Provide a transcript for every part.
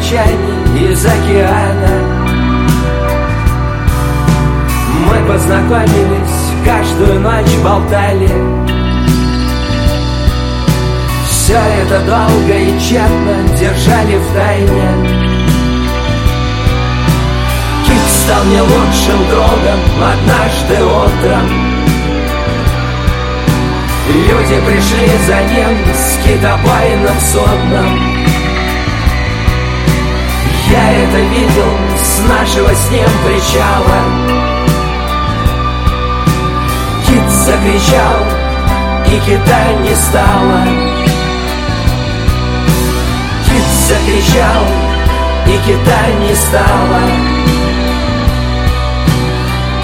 прощаний из океана. Мы познакомились, каждую ночь болтали. Все это долго и тщетно держали в тайне. Кит стал мне лучшим другом однажды утром. Люди пришли за ним с китобойным судном Я это видел с нашего с ним причала. Кит закричал, и кита не стало. Кит закричал, и кита не стало.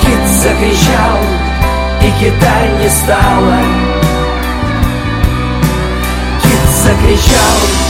Кит закричал, и кита не стало. Закричал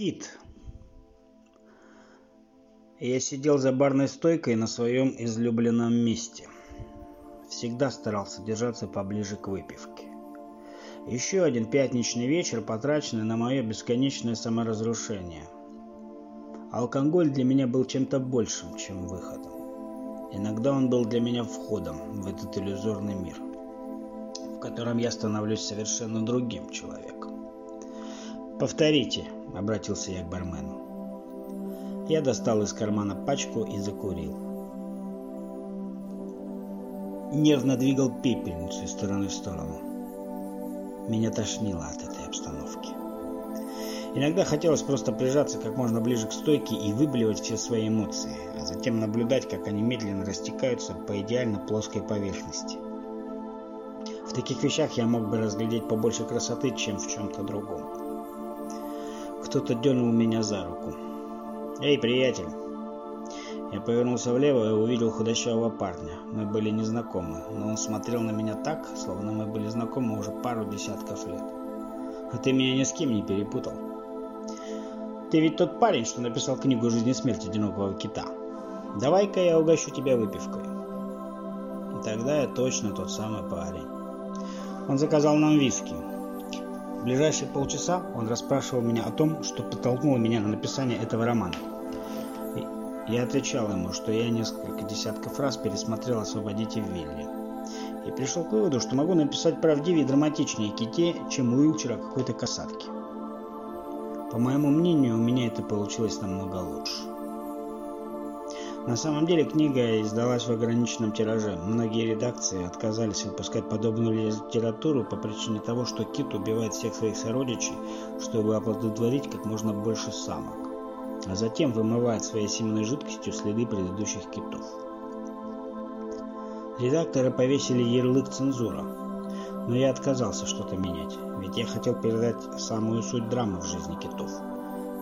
Кит. Я сидел за барной стойкой на своем излюбленном месте. Всегда старался держаться поближе к выпивке. Еще один пятничный вечер, потраченный на мое бесконечное саморазрушение. Алкоголь для меня был чем-то большим, чем выходом. Иногда он был для меня входом в этот иллюзорный мир, в котором я становлюсь совершенно другим человеком. «Повторите», — обратился я к бармену. Я достал из кармана пачку и закурил. Нервно двигал пепельницу из стороны в сторону. Меня тошнило от этой обстановки. Иногда хотелось просто прижаться как можно ближе к стойке и выблевать все свои эмоции, а затем наблюдать, как они медленно растекаются по идеально плоской поверхности. В таких вещах я мог бы разглядеть побольше красоты, чем в чем-то другом. Кто-то дернул меня за руку. «Эй, приятель!» Я повернулся влево и увидел худощавого парня. Мы были незнакомы, но он смотрел на меня так, словно мы были знакомы уже пару десятков лет. «А ты меня ни с кем не перепутал?» «Ты ведь тот парень, что написал книгу «Жизнь и смерть одинокого кита». Давай-ка я угощу тебя выпивкой». Тогда я точно тот самый парень. Он заказал нам виски, в ближайшие полчаса он расспрашивал меня о том, что подтолкнуло меня на написание этого романа. Я отвечал ему, что я несколько десятков раз пересмотрел «Освободите Вилли» и пришел к выводу, что могу написать правдивее и драматичнее Ките, чем Уилчера какой-то касатки. По моему мнению, у меня это получилось намного лучше. На самом деле книга издалась в ограниченном тираже. Многие редакции отказались выпускать подобную литературу по причине того, что кит убивает всех своих сородичей, чтобы оплодотворить как можно больше самок, а затем вымывает своей семенной жидкостью следы предыдущих китов. Редакторы повесили ярлык «Цензура», но я отказался что-то менять, ведь я хотел передать самую суть драмы в жизни китов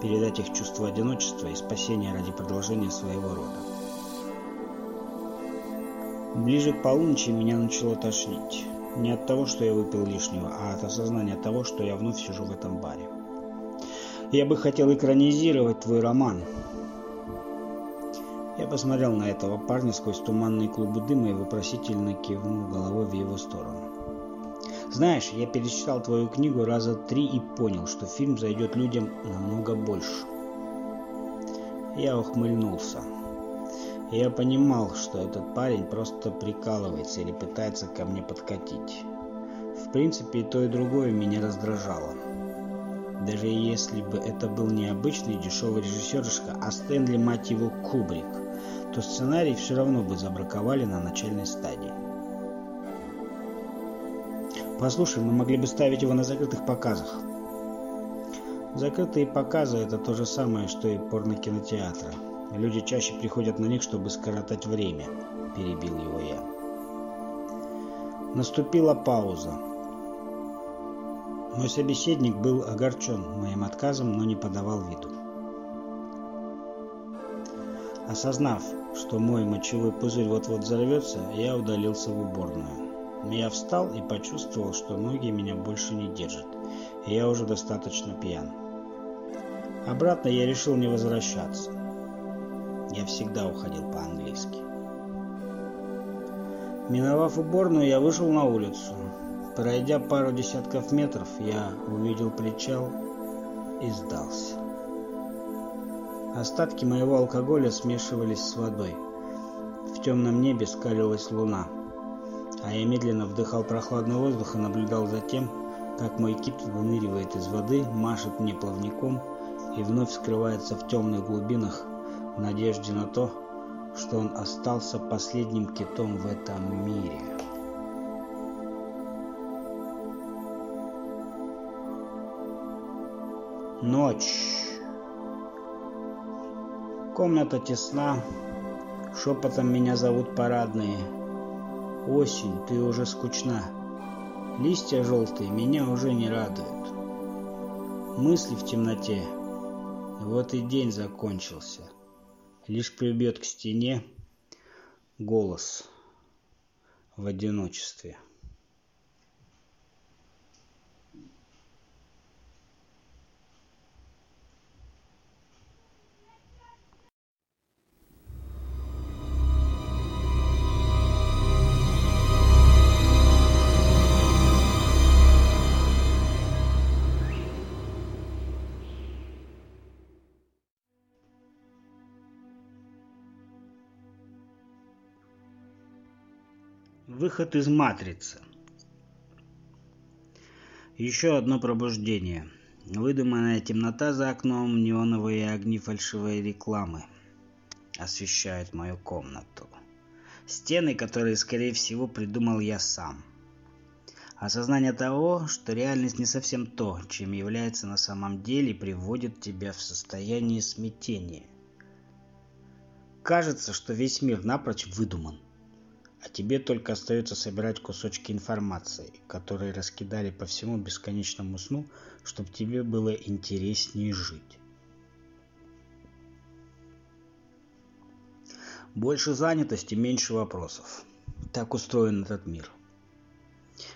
передать их чувство одиночества и спасения ради продолжения своего рода. Ближе к полуночи меня начало тошнить. Не от того, что я выпил лишнего, а от осознания того, что я вновь сижу в этом баре. Я бы хотел экранизировать твой роман. Я посмотрел на этого парня сквозь туманные клубы дыма и вопросительно кивнул головой в его сторону. Знаешь, я перечитал твою книгу раза три и понял, что фильм зайдет людям намного больше. Я ухмыльнулся. Я понимал, что этот парень просто прикалывается или пытается ко мне подкатить. В принципе, и то, и другое меня раздражало. Даже если бы это был не обычный дешевый режиссеришка, а Стэнли, мать его, Кубрик, то сценарий все равно бы забраковали на начальной стадии. Послушай, мы могли бы ставить его на закрытых показах. Закрытые показы – это то же самое, что и порнокинотеатры. Люди чаще приходят на них, чтобы скоротать время, перебил его я. Наступила пауза. Мой собеседник был огорчен моим отказом, но не подавал виду. Осознав, что мой мочевой пузырь вот-вот взорвется, я удалился в уборную. Я встал и почувствовал, что ноги меня больше не держат, я уже достаточно пьян. Обратно я решил не возвращаться. Я всегда уходил по-английски. Миновав уборную, я вышел на улицу. Пройдя пару десятков метров, я увидел причал и сдался. Остатки моего алкоголя смешивались с водой. В темном небе скалилась луна, а я медленно вдыхал прохладный воздух и наблюдал за тем, как мой кит выныривает из воды, машет мне плавником и вновь скрывается в темных глубинах в надежде на то, что он остался последним китом в этом мире. Ночь. Комната тесна. Шепотом меня зовут парадные. Осень, ты уже скучна. Листья желтые меня уже не радуют. Мысли в темноте. Вот и день закончился лишь прибьет к стене голос в одиночестве. Выход из матрицы. Еще одно пробуждение. Выдуманная темнота за окном, неоновые огни фальшивой рекламы освещают мою комнату. Стены, которые, скорее всего, придумал я сам. Осознание того, что реальность не совсем то, чем является на самом деле, приводит тебя в состояние смятения. Кажется, что весь мир напрочь выдуман а тебе только остается собирать кусочки информации, которые раскидали по всему бесконечному сну, чтобы тебе было интереснее жить. Больше занятости, меньше вопросов. Так устроен этот мир.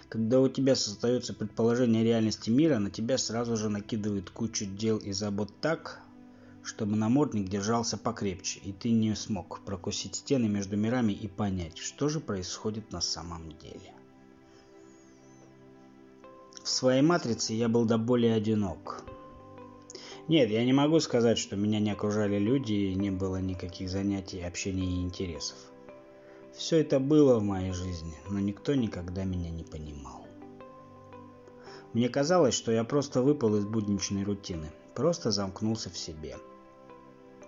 Когда у тебя создается предположение реальности мира, на тебя сразу же накидывают кучу дел и забот так, чтобы намордник держался покрепче, и ты не смог прокусить стены между мирами и понять, что же происходит на самом деле. В своей матрице я был до более одинок. Нет, я не могу сказать, что меня не окружали люди и не было никаких занятий, общения и интересов. Все это было в моей жизни, но никто никогда меня не понимал. Мне казалось, что я просто выпал из будничной рутины, просто замкнулся в себе –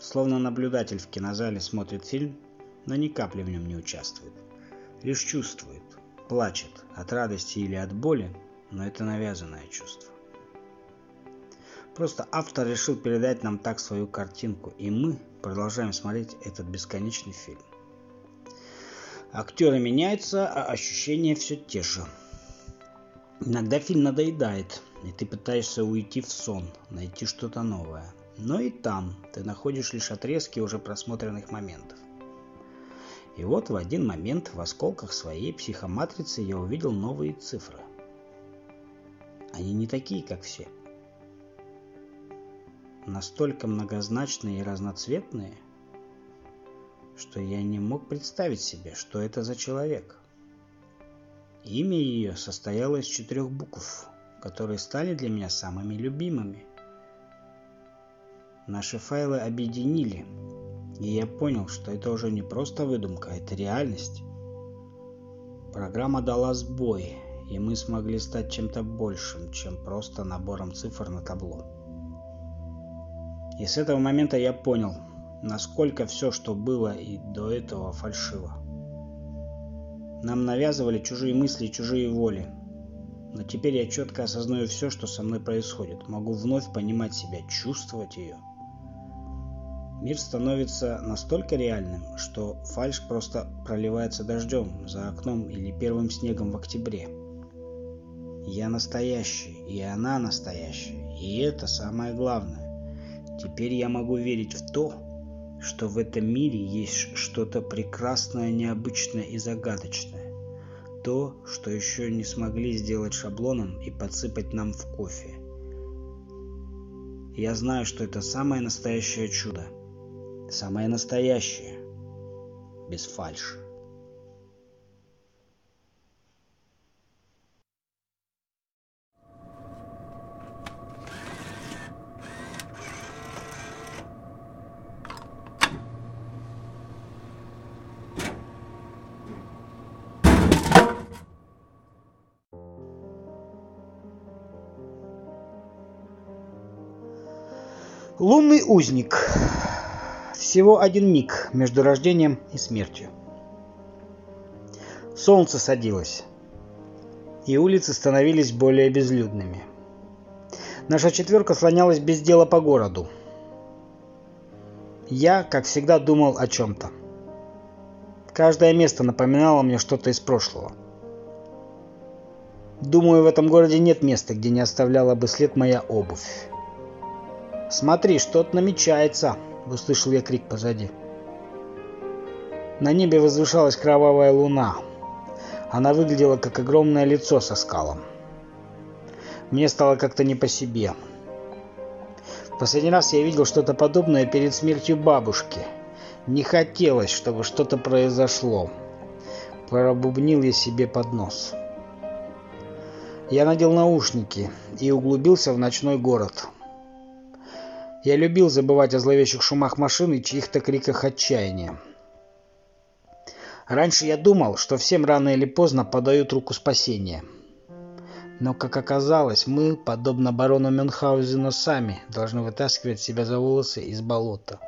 Словно наблюдатель в кинозале смотрит фильм, но ни капли в нем не участвует. Лишь чувствует, плачет от радости или от боли, но это навязанное чувство. Просто автор решил передать нам так свою картинку, и мы продолжаем смотреть этот бесконечный фильм. Актеры меняются, а ощущения все те же. Иногда фильм надоедает, и ты пытаешься уйти в сон, найти что-то новое – но и там ты находишь лишь отрезки уже просмотренных моментов. И вот в один момент в осколках своей психоматрицы я увидел новые цифры. Они не такие, как все. Настолько многозначные и разноцветные, что я не мог представить себе, что это за человек. Имя ее состояло из четырех букв, которые стали для меня самыми любимыми. Наши файлы объединили, и я понял, что это уже не просто выдумка, это реальность. Программа дала сбой, и мы смогли стать чем-то большим, чем просто набором цифр на табло. И с этого момента я понял, насколько все, что было и до этого, фальшиво. Нам навязывали чужие мысли и чужие воли. Но теперь я четко осознаю все, что со мной происходит. Могу вновь понимать себя, чувствовать ее. Мир становится настолько реальным, что фальш просто проливается дождем за окном или первым снегом в октябре. Я настоящий, и она настоящая, и это самое главное. Теперь я могу верить в то, что в этом мире есть что-то прекрасное, необычное и загадочное. То, что еще не смогли сделать шаблоном и подсыпать нам в кофе. Я знаю, что это самое настоящее чудо. Самое настоящее. Без фальши. Лунный узник. Всего один миг между рождением и смертью. Солнце садилось, и улицы становились более безлюдными. Наша четверка слонялась без дела по городу. Я, как всегда, думал о чем-то. Каждое место напоминало мне что-то из прошлого. Думаю, в этом городе нет места, где не оставляла бы след моя обувь. «Смотри, что-то намечается!» — услышал я крик позади. На небе возвышалась кровавая луна. Она выглядела как огромное лицо со скалом. Мне стало как-то не по себе. В последний раз я видел что-то подобное перед смертью бабушки. Не хотелось, чтобы что-то произошло. Пробубнил я себе под нос. Я надел наушники и углубился в ночной город. Я любил забывать о зловещих шумах машин и чьих-то криках отчаяния. Раньше я думал, что всем рано или поздно подают руку спасения. Но, как оказалось, мы, подобно барону Мюнхгаузену, сами должны вытаскивать себя за волосы из болота.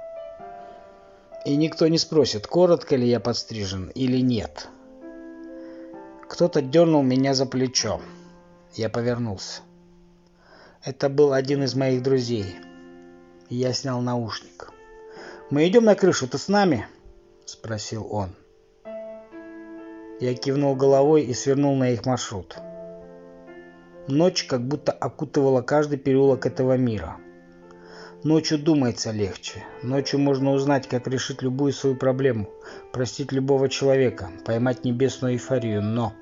И никто не спросит, коротко ли я подстрижен или нет. Кто-то дернул меня за плечо. Я повернулся. Это был один из моих друзей – я снял наушник. «Мы идем на крышу, ты с нами?» – спросил он. Я кивнул головой и свернул на их маршрут. Ночь как будто окутывала каждый переулок этого мира. Ночью думается легче. Ночью можно узнать, как решить любую свою проблему, простить любого человека, поймать небесную эйфорию, но...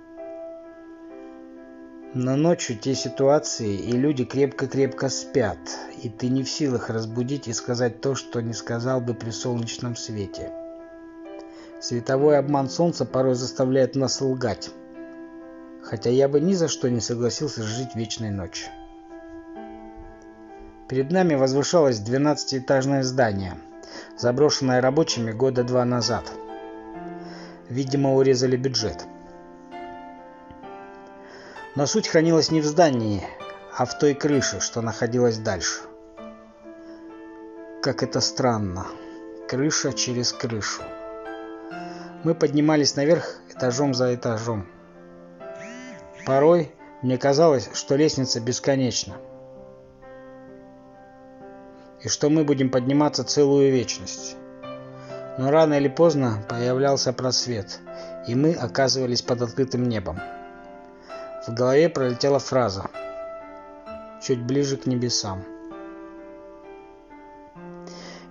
Но ночью те ситуации и люди крепко-крепко спят, и ты не в силах разбудить и сказать то, что не сказал бы при солнечном свете. Световой обман солнца порой заставляет нас лгать, хотя я бы ни за что не согласился жить вечной ночью. Перед нами возвышалось 12-этажное здание, заброшенное рабочими года два назад. Видимо, урезали бюджет. Но суть хранилась не в здании, а в той крыше, что находилась дальше. Как это странно. Крыша через крышу. Мы поднимались наверх этажом за этажом. Порой мне казалось, что лестница бесконечна. И что мы будем подниматься целую вечность. Но рано или поздно появлялся просвет, и мы оказывались под открытым небом. В голове пролетела фраза «Чуть ближе к небесам».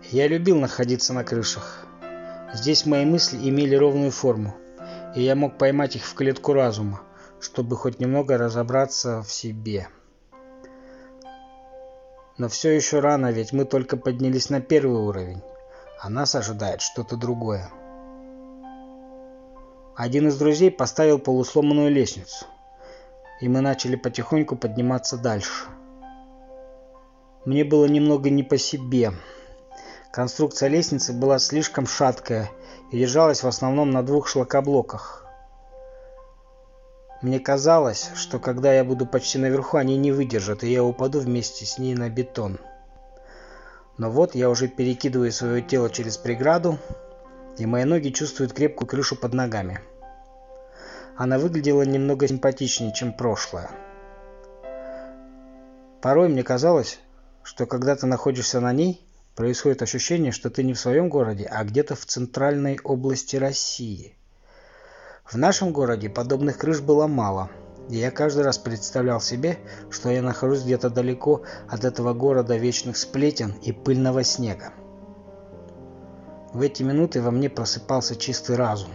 Я любил находиться на крышах. Здесь мои мысли имели ровную форму, и я мог поймать их в клетку разума, чтобы хоть немного разобраться в себе. Но все еще рано, ведь мы только поднялись на первый уровень, а нас ожидает что-то другое. Один из друзей поставил полусломанную лестницу, и мы начали потихоньку подниматься дальше. Мне было немного не по себе. Конструкция лестницы была слишком шаткая и держалась в основном на двух шлакоблоках. Мне казалось, что когда я буду почти наверху, они не выдержат, и я упаду вместе с ней на бетон. Но вот я уже перекидываю свое тело через преграду, и мои ноги чувствуют крепкую крышу под ногами. Она выглядела немного симпатичнее, чем прошлое. Порой мне казалось, что когда ты находишься на ней, происходит ощущение, что ты не в своем городе, а где-то в центральной области России. В нашем городе подобных крыш было мало, и я каждый раз представлял себе, что я нахожусь где-то далеко от этого города вечных сплетен и пыльного снега. В эти минуты во мне просыпался чистый разум.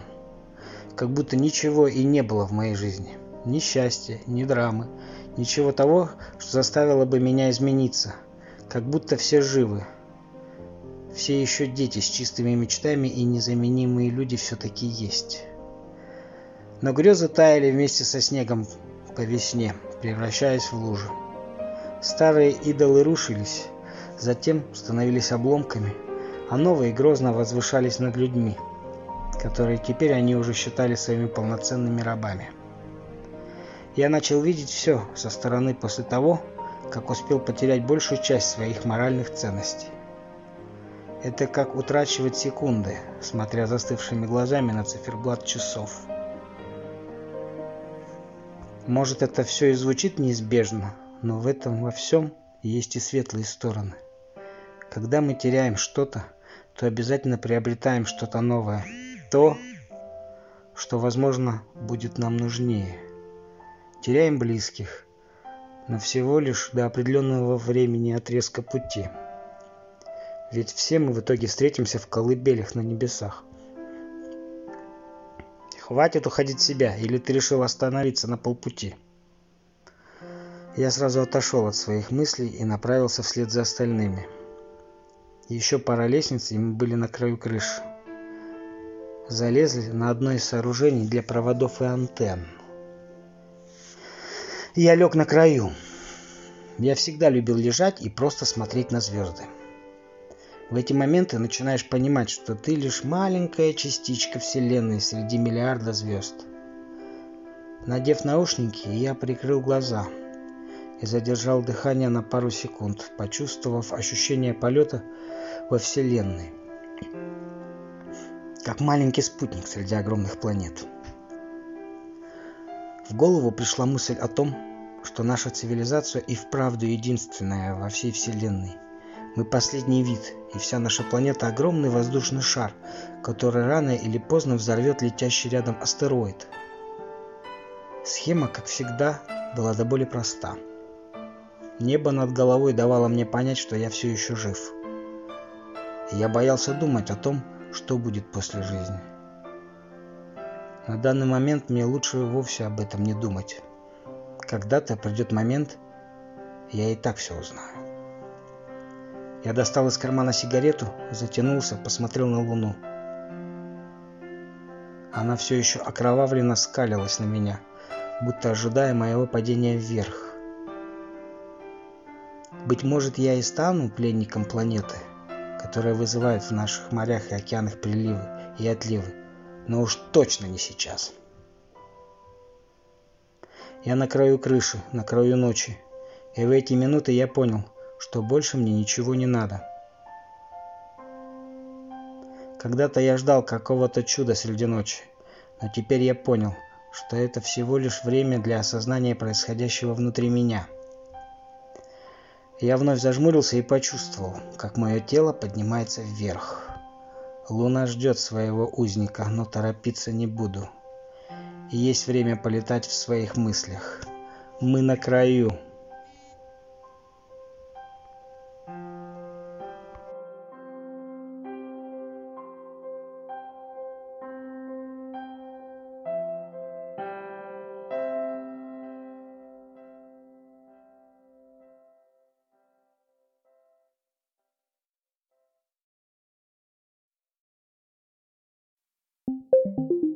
Как будто ничего и не было в моей жизни. Ни счастья, ни драмы, ничего того, что заставило бы меня измениться. Как будто все живы. Все еще дети с чистыми мечтами и незаменимые люди все-таки есть. Но грезы таяли вместе со снегом по весне, превращаясь в лужи. Старые идолы рушились, затем становились обломками – а новые грозно возвышались над людьми, которые теперь они уже считали своими полноценными рабами. Я начал видеть все со стороны после того, как успел потерять большую часть своих моральных ценностей. Это как утрачивать секунды, смотря застывшими глазами на циферблат часов. Может, это все и звучит неизбежно, но в этом во всем есть и светлые стороны. Когда мы теряем что-то, то обязательно приобретаем что-то новое. То, что, возможно, будет нам нужнее. Теряем близких, но всего лишь до определенного времени отрезка пути. Ведь все мы в итоге встретимся в колыбелях на небесах. Хватит уходить в себя, или ты решил остановиться на полпути? Я сразу отошел от своих мыслей и направился вслед за остальными. Еще пара лестниц, и мы были на краю крыши. Залезли на одно из сооружений для проводов и антенн. Я лег на краю. Я всегда любил лежать и просто смотреть на звезды. В эти моменты начинаешь понимать, что ты лишь маленькая частичка Вселенной среди миллиарда звезд. Надев наушники, я прикрыл глаза и задержал дыхание на пару секунд, почувствовав ощущение полета во Вселенной, как маленький спутник среди огромных планет. В голову пришла мысль о том, что наша цивилизация и вправду единственная во всей Вселенной. Мы последний вид, и вся наша планета – огромный воздушный шар, который рано или поздно взорвет летящий рядом астероид. Схема, как всегда, была до боли проста. Небо над головой давало мне понять, что я все еще жив – я боялся думать о том, что будет после жизни. На данный момент мне лучше вовсе об этом не думать. Когда-то придет момент, я и так все узнаю. Я достал из кармана сигарету, затянулся, посмотрел на луну. Она все еще окровавленно скалилась на меня, будто ожидая моего падения вверх. Быть может, я и стану пленником планеты, которые вызывают в наших морях и океанах приливы и отливы, но уж точно не сейчас. Я на краю крыши, на краю ночи, и в эти минуты я понял, что больше мне ничего не надо. Когда-то я ждал какого-то чуда среди ночи, но теперь я понял, что это всего лишь время для осознания происходящего внутри меня – я вновь зажмурился и почувствовал, как мое тело поднимается вверх. Луна ждет своего узника, но торопиться не буду. Есть время полетать в своих мыслях. Мы на краю. You.